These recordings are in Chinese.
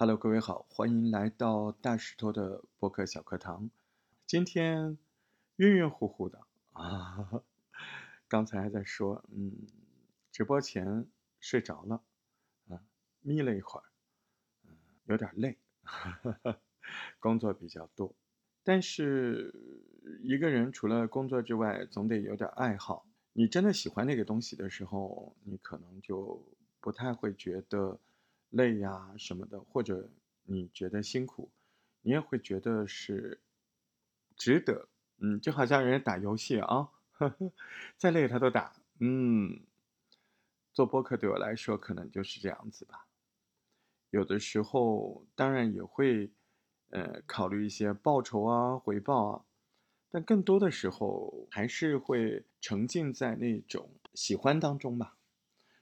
Hello，各位好，欢迎来到大石头的播客小课堂。今天晕晕乎乎的啊，刚才还在说，嗯，直播前睡着了，啊，眯了一会儿，嗯，有点累，工作比较多。但是一个人除了工作之外，总得有点爱好。你真的喜欢那个东西的时候，你可能就不太会觉得。累呀什么的，或者你觉得辛苦，你也会觉得是值得。嗯，就好像人家打游戏啊，呵 呵再累他都打。嗯，做播客对我来说可能就是这样子吧。有的时候当然也会，呃，考虑一些报酬啊、回报啊，但更多的时候还是会沉浸在那种喜欢当中吧。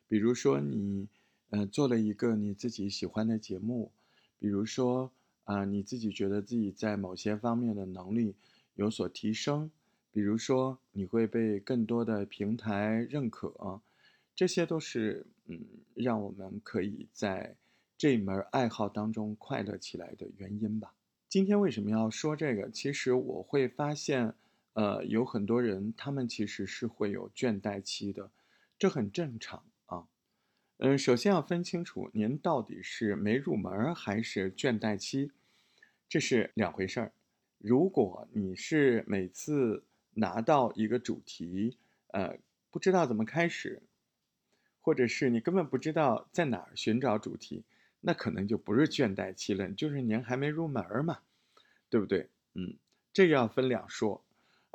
比如说你。嗯，做了一个你自己喜欢的节目，比如说啊，你自己觉得自己在某些方面的能力有所提升，比如说你会被更多的平台认可，这些都是嗯，让我们可以在这门爱好当中快乐起来的原因吧。今天为什么要说这个？其实我会发现，呃，有很多人他们其实是会有倦怠期的，这很正常。嗯，首先要分清楚，您到底是没入门还是倦怠期，这是两回事儿。如果你是每次拿到一个主题，呃，不知道怎么开始，或者是你根本不知道在哪儿寻找主题，那可能就不是倦怠期了，就是您还没入门嘛，对不对？嗯，这个要分两说。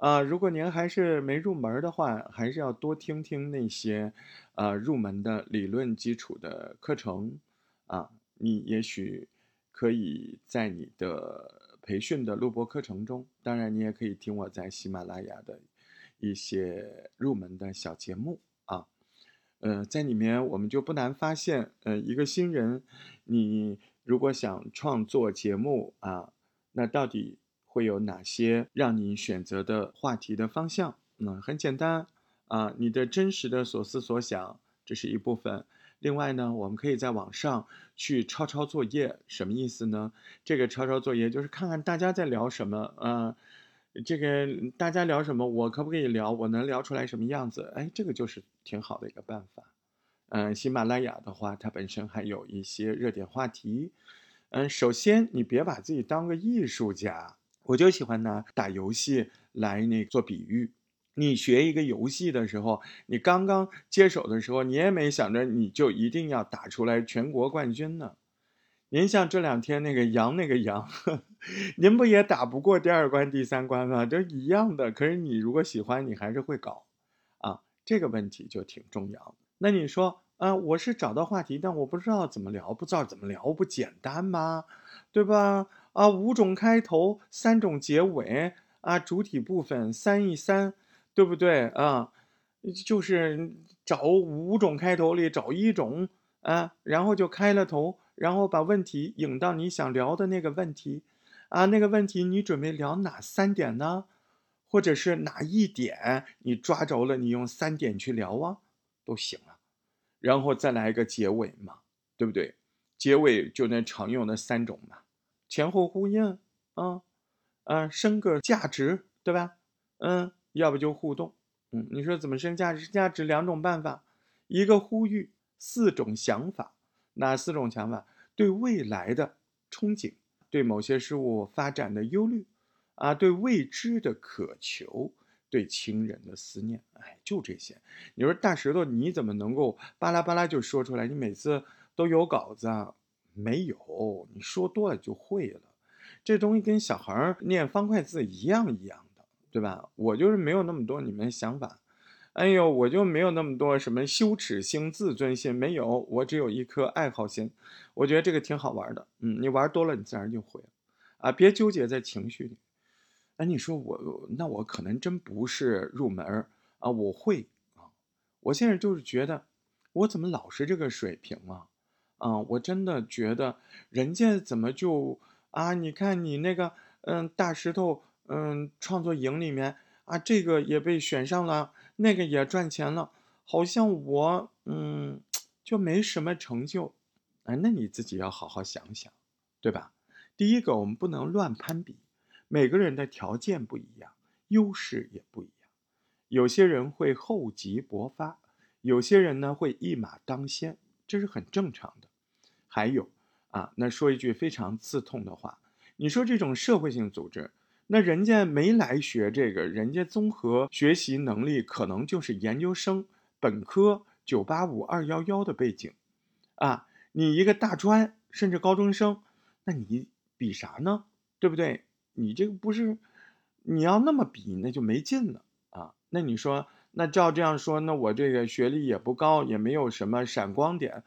啊，如果您还是没入门的话，还是要多听听那些，呃，入门的理论基础的课程，啊，你也许可以在你的培训的录播课程中，当然你也可以听我在喜马拉雅的一些入门的小节目啊，呃，在里面我们就不难发现，呃，一个新人，你如果想创作节目啊，那到底。会有哪些让你选择的话题的方向？嗯，很简单啊，你的真实的所思所想，这是一部分。另外呢，我们可以在网上去抄抄作业，什么意思呢？这个抄抄作业就是看看大家在聊什么，嗯，这个大家聊什么，我可不可以聊？我能聊出来什么样子？哎，这个就是挺好的一个办法。嗯，喜马拉雅的话，它本身还有一些热点话题。嗯，首先你别把自己当个艺术家。我就喜欢拿打游戏来那做比喻。你学一个游戏的时候，你刚刚接手的时候，你也没想着你就一定要打出来全国冠军呢。您像这两天那个杨那个杨，您不也打不过第二关、第三关吗？都一样的。可是你如果喜欢，你还是会搞啊。这个问题就挺重要。那你说啊，我是找到话题，但我不知道怎么聊，不知道怎么聊，不简单吗？对吧？啊，五种开头，三种结尾啊，主体部分三一三，对不对啊？就是找五种开头里找一种啊，然后就开了头，然后把问题引到你想聊的那个问题啊，那个问题你准备聊哪三点呢？或者是哪一点你抓着了，你用三点去聊啊，都行啊。然后再来一个结尾嘛，对不对？结尾就那常用的三种嘛。前后呼应，啊，嗯，升个价值，对吧？嗯，要不就互动，嗯，你说怎么升价值？价值两种办法，一个呼吁，四种想法，哪四种想法？对未来的憧憬，对某些事物发展的忧虑，啊，对未知的渴求，对亲人的思念，哎，就这些。你说大石头，你怎么能够巴拉巴拉就说出来？你每次都有稿子啊？没有，你说多了就会了。这东西跟小孩念方块字一样一样的，对吧？我就是没有那么多你们想法。哎呦，我就没有那么多什么羞耻心、自尊心，没有。我只有一颗爱好心。我觉得这个挺好玩的。嗯，你玩多了，你自然就会了。啊，别纠结在情绪里。哎，你说我，那我可能真不是入门啊。我会啊。我现在就是觉得，我怎么老是这个水平啊？啊，我真的觉得人家怎么就啊？你看你那个，嗯，大石头，嗯，创作营里面啊，这个也被选上了，那个也赚钱了，好像我，嗯，就没什么成就。哎，那你自己要好好想想对吧？第一个，我们不能乱攀比，每个人的条件不一样，优势也不一样。有些人会厚积薄发，有些人呢会一马当先，这是很正常的。还有啊，那说一句非常刺痛的话，你说这种社会性组织，那人家没来学这个，人家综合学习能力可能就是研究生、本科、九八五、二幺幺的背景，啊，你一个大专甚至高中生，那你比啥呢？对不对？你这个不是，你要那么比，那就没劲了啊。那你说，那照这样说，那我这个学历也不高，也没有什么闪光点，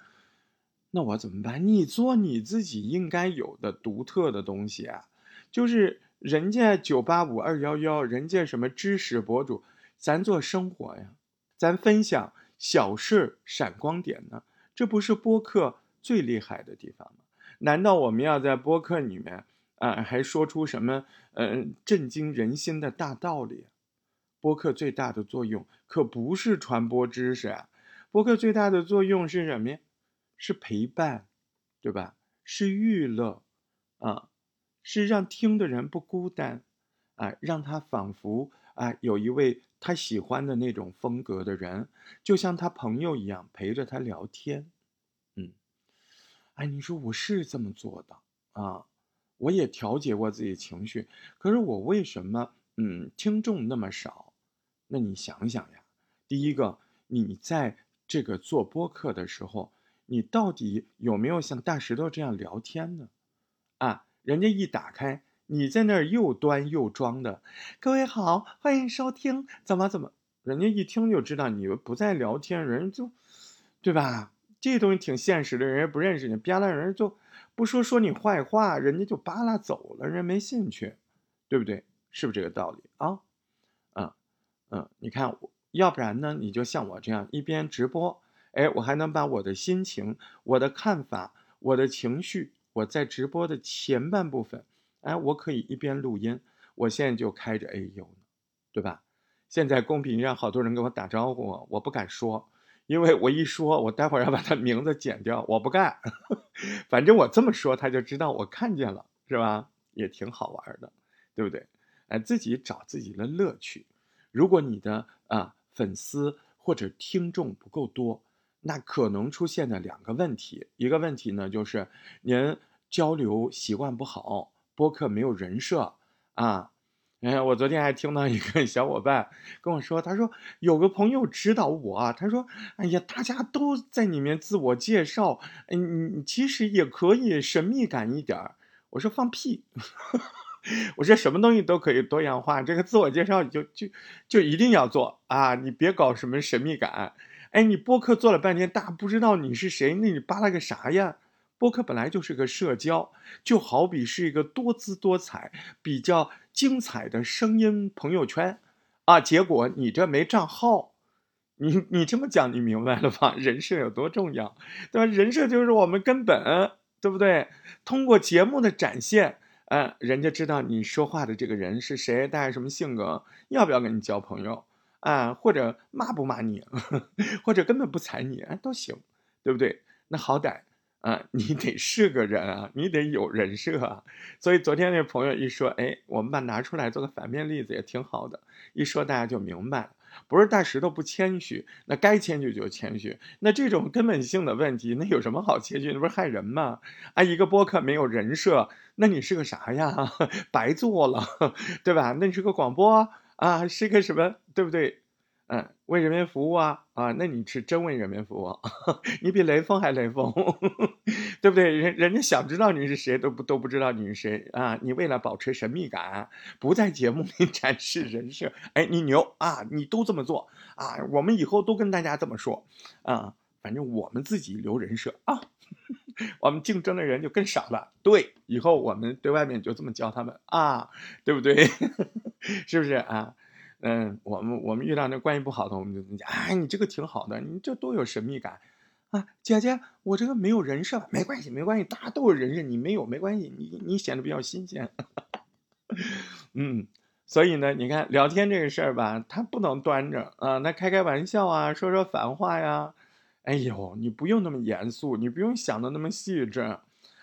那我怎么办？你做你自己应该有的独特的东西啊，就是人家九八五二幺幺，人家什么知识博主，咱做生活呀，咱分享小事闪光点呢，这不是播客最厉害的地方吗？难道我们要在播客里面啊，还说出什么嗯震惊人心的大道理？播客最大的作用可不是传播知识啊，播客最大的作用是什么呀？是陪伴，对吧？是娱乐，啊，是让听的人不孤单，啊，让他仿佛啊有一位他喜欢的那种风格的人，就像他朋友一样陪着他聊天，嗯，哎，你说我是这么做的啊，我也调节过自己情绪，可是我为什么嗯听众那么少？那你想想呀，第一个，你在这个做播客的时候，你到底有没有像大石头这样聊天呢？啊，人家一打开，你在那儿又端又装的，各位好，欢迎收听，怎么怎么，人家一听就知道你不在聊天，人就，对吧？这东西挺现实的，人家不认识你，别了，人就不说说你坏话，人家就扒拉走了，人没兴趣，对不对？是不是这个道理啊？嗯，你看，要不然呢？你就像我这样一边直播，哎，我还能把我的心情、我的看法、我的情绪，我在直播的前半部分，哎，我可以一边录音。我现在就开着 A U 呢，对吧？现在公屏上好多人跟我打招呼，我不敢说，因为我一说，我待会儿要把他名字剪掉，我不干。反正我这么说，他就知道我看见了，是吧？也挺好玩的，对不对？哎，自己找自己的乐趣。如果你的啊粉丝或者听众不够多，那可能出现的两个问题，一个问题呢就是您交流习惯不好，播客没有人设啊。哎，我昨天还听到一个小伙伴跟我说，他说有个朋友指导我，他说，哎呀，大家都在里面自我介绍，嗯，其实也可以神秘感一点儿。我说放屁。我说什么东西都可以多样化，这个自我介绍就就就一定要做啊！你别搞什么神秘感。哎，你播客做了半天，大家不知道你是谁，那你扒拉个啥呀？播客本来就是个社交，就好比是一个多姿多彩、比较精彩的声音朋友圈啊。结果你这没账号，你你这么讲，你明白了吧？人设有多重要，对吧？人设就是我们根本，对不对？通过节目的展现。嗯，人家知道你说话的这个人是谁，大概什么性格，要不要跟你交朋友啊？或者骂不骂你，或者根本不睬你，都行，对不对？那好歹啊，你得是个人啊，你得有人设啊。所以昨天那朋友一说，哎，我们把拿出来做个反面例子也挺好的，一说大家就明白。不是大石头不谦虚，那该谦虚就谦虚。那这种根本性的问题，那有什么好谦虚？那不是害人吗？啊，一个播客没有人设，那你是个啥呀？白做了，对吧？那你是个广播啊，是个什么？对不对？嗯，为人民服务啊啊，那你是真为人民服务，你比雷锋还雷锋，对不对？人人家想知道你是谁都不都不知道你是谁啊！你为了保持神秘感，不在节目里 展示人设，哎，你牛啊！你都这么做啊！我们以后都跟大家这么说啊！反正我们自己留人设啊，我们竞争的人就更少了。对，以后我们对外面就这么教他们啊，对不对？是不是啊？嗯，我们我们遇到那关系不好的，我们就讲，哎，你这个挺好的，你这多有神秘感，啊，姐姐，我这个没有人设，没关系，没关系，大家都有人设，你没有没关系，你你显得比较新鲜，嗯，所以呢，你看聊天这个事儿吧，他不能端着啊，那开开玩笑啊，说说反话呀，哎呦，你不用那么严肃，你不用想的那么细致，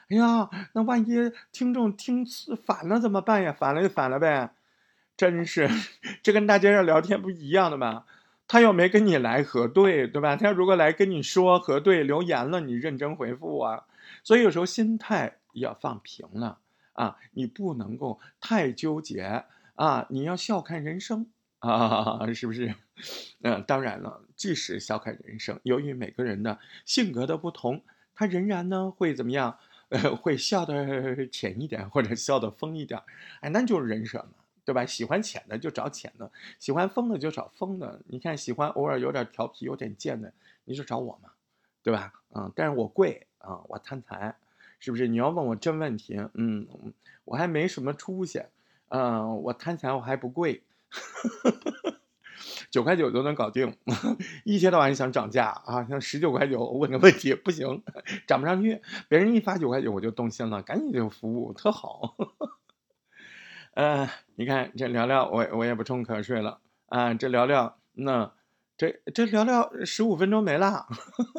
哎呀，那万一听众听反了怎么办呀？反了就反了呗，真是，这跟大街上聊天不一样的吗？他又没跟你来核对，对吧？他如果来跟你说核对留言了，你认真回复啊。所以有时候心态要放平了啊，你不能够太纠结啊，你要笑看人生啊，是不是？嗯，当然了，即使笑看人生，由于每个人的性格的不同，他仍然呢会怎么样？呃，会笑得浅一点，或者笑得疯一点，哎，那就是人设嘛，对吧？喜欢浅的就找浅的，喜欢疯的就找疯的。你看，喜欢偶尔有点调皮、有点贱的，你就找我嘛，对吧？嗯，但是我贵啊，我贪财，是不是？你要问我真问题，嗯，我还没什么出息，嗯，我贪财，我还不贵。九块九都能搞定，一天到晚想涨价啊！像十九块九我问个问题不行，涨不上去。别人一发九块九我就动心了，赶紧就服务特好。呃，你看这聊聊，我我也不冲瞌睡了啊！这聊聊，那这这聊聊十五分钟没了，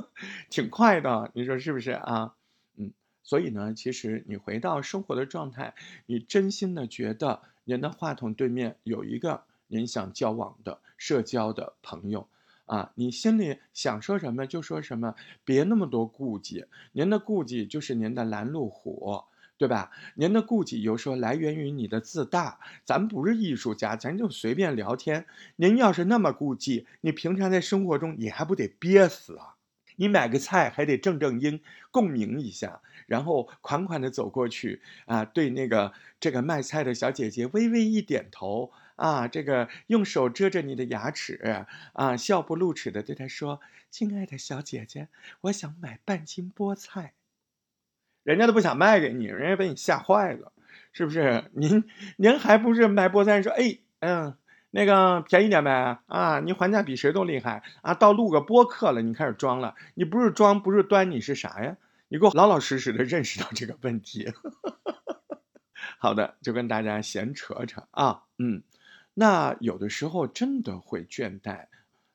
挺快的，你说是不是啊？嗯，所以呢，其实你回到生活的状态，你真心的觉得您的话筒对面有一个。您想交往的、社交的朋友，啊，你心里想说什么就说什么，别那么多顾忌。您的顾忌就是您的拦路虎，对吧？您的顾忌有时候来源于你的自大。咱不是艺术家，咱就随便聊天。您要是那么顾忌，你平常在生活中你还不得憋死啊？你买个菜还得正正音共鸣一下，然后款款的走过去啊，对那个这个卖菜的小姐姐微微一点头。啊，这个用手遮着你的牙齿，啊，笑不露齿的对他说：“亲爱的小姐姐，我想买半斤菠菜。”人家都不想卖给你，人家被你吓坏了，是不是？您您还不是买菠菜说：“哎，嗯，那个便宜点呗。”啊，你还价比谁都厉害啊！到录个播客了，你开始装了，你不是装，不是端，你是啥呀？你给我老老实实的认识到这个问题。好的，就跟大家闲扯扯啊，嗯。那有的时候真的会倦怠，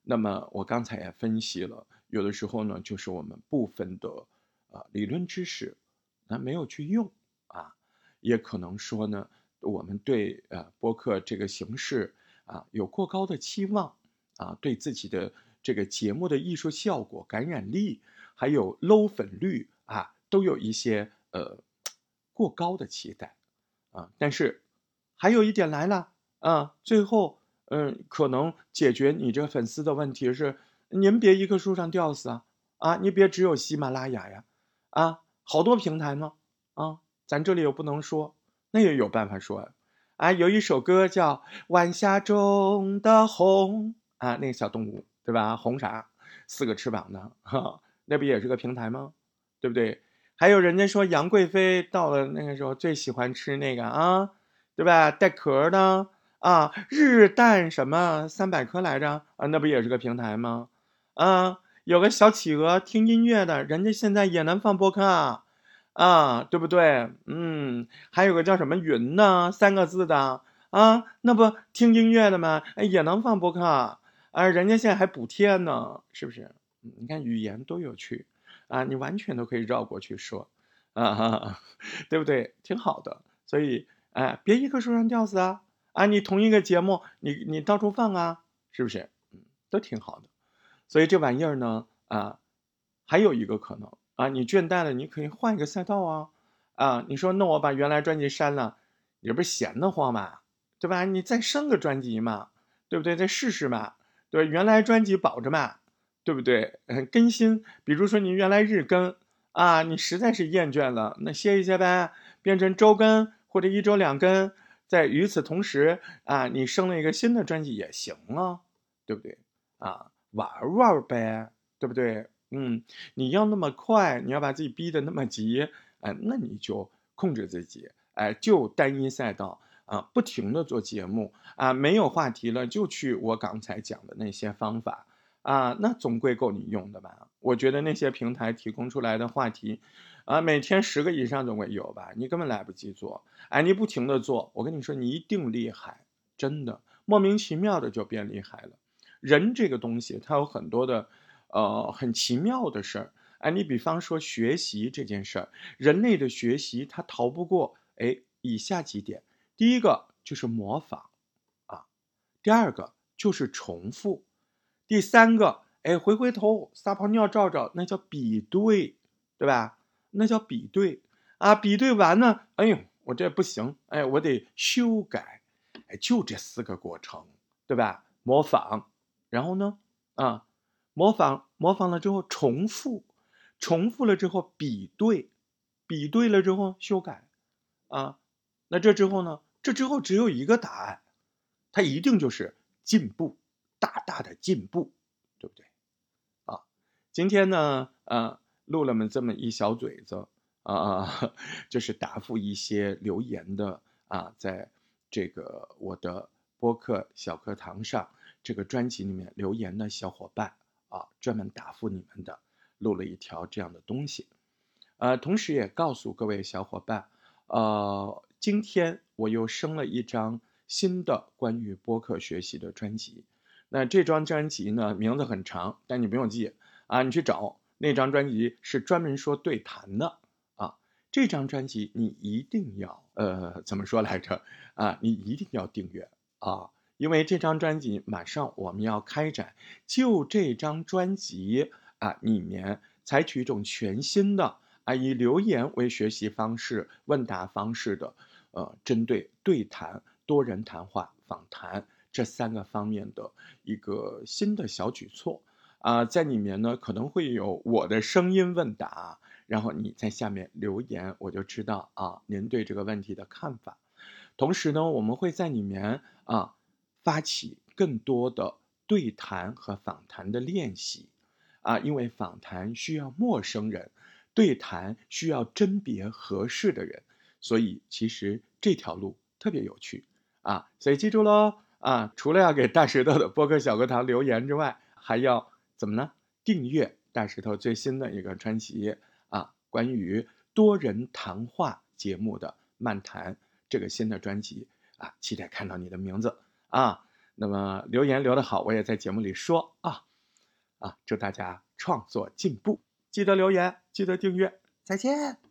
那么我刚才也分析了，有的时候呢，就是我们部分的啊理论知识，那没有去用啊，也可能说呢，我们对呃播客这个形式啊有过高的期望啊，对自己的这个节目的艺术效果、感染力，还有搂粉率啊，都有一些呃过高的期待啊，但是还有一点来了。啊，最后，嗯，可能解决你这个粉丝的问题是，您别一棵树上吊死啊，啊，你别只有喜马拉雅呀，啊，好多平台呢，啊，咱这里又不能说，那也有办法说，啊，有一首歌叫《晚霞中的红》，啊，那个小动物，对吧？红啥？四个翅膀的，那不也是个平台吗？对不对？还有人家说杨贵妃到了那个时候最喜欢吃那个啊，对吧？带壳的。啊，日啖什么三百颗来着？啊，那不也是个平台吗？啊，有个小企鹅听音乐的，人家现在也能放播客啊，啊，对不对？嗯，还有个叫什么云呢，三个字的啊，那不听音乐的吗？哎，也能放播客啊，人家现在还补贴呢，是不是？你看语言多有趣啊，你完全都可以绕过去说，啊，对不对？挺好的，所以哎，别一棵树上吊死啊。啊，你同一个节目，你你到处放啊，是不是？嗯，都挺好的。所以这玩意儿呢，啊，还有一个可能啊，你倦怠了，你可以换一个赛道啊。啊，你说那我把原来专辑删了，你不是闲得慌吗？对吧？你再生个专辑嘛，对不对？再试试嘛，对原来专辑保着嘛，对不对？更新，比如说你原来日更啊，你实在是厌倦了，那歇一歇呗，变成周更或者一周两更。在与此同时啊，你生了一个新的专辑也行啊，对不对？啊，玩玩呗，对不对？嗯，你要那么快，你要把自己逼得那么急，哎，那你就控制自己，哎，就单一赛道啊，不停的做节目啊，没有话题了就去我刚才讲的那些方法啊，那总归够你用的吧？我觉得那些平台提供出来的话题。啊，每天十个以上总会有吧？你根本来不及做，哎，你不停的做，我跟你说，你一定厉害，真的，莫名其妙的就变厉害了。人这个东西，它有很多的，呃，很奇妙的事儿。哎，你比方说学习这件事儿，人类的学习它逃不过哎以下几点：第一个就是模仿啊，第二个就是重复，第三个哎回回头撒泡尿照照，那叫比对，对吧？那叫比对。啊，比对完呢，哎呦，我这不行，哎，我得修改，哎，就这四个过程，对吧？模仿，然后呢，啊，模仿模仿了之后重复。重复了之后比对，比对了之后修改，啊，那这之后呢？这之后只有一个答案，它一定就是进步，大大的进步，对不对？啊，今天呢，呃，录了么这么一小嘴子啊，就是答复一些留言的啊，在这个我的播客小课堂上这个专辑里面留言的小伙伴啊，专门答复你们的。录了一条这样的东西，呃，同时也告诉各位小伙伴，呃，今天我又生了一张新的关于播客学习的专辑。那这张专辑呢，名字很长，但你不用记啊，你去找那张专辑是专门说对谈的啊。这张专辑你一定要，呃，怎么说来着啊？你一定要订阅啊，因为这张专辑马上我们要开展，就这张专辑。啊，里面采取一种全新的啊，以留言为学习方式、问答方式的，呃，针对对谈、多人谈话、访谈这三个方面的一个新的小举措啊，在里面呢可能会有我的声音问答，然后你在下面留言，我就知道啊，您对这个问题的看法。同时呢，我们会在里面啊，发起更多的对谈和访谈的练习。啊，因为访谈需要陌生人，对谈需要甄别合适的人，所以其实这条路特别有趣啊！所以记住喽啊，除了要给大石头的播客小课堂留言之外，还要怎么呢？订阅大石头最新的一个专辑啊，关于多人谈话节目的漫谈这个新的专辑啊，期待看到你的名字啊！那么留言留得好，我也在节目里说啊。啊！祝大家创作进步，记得留言，记得订阅，再见。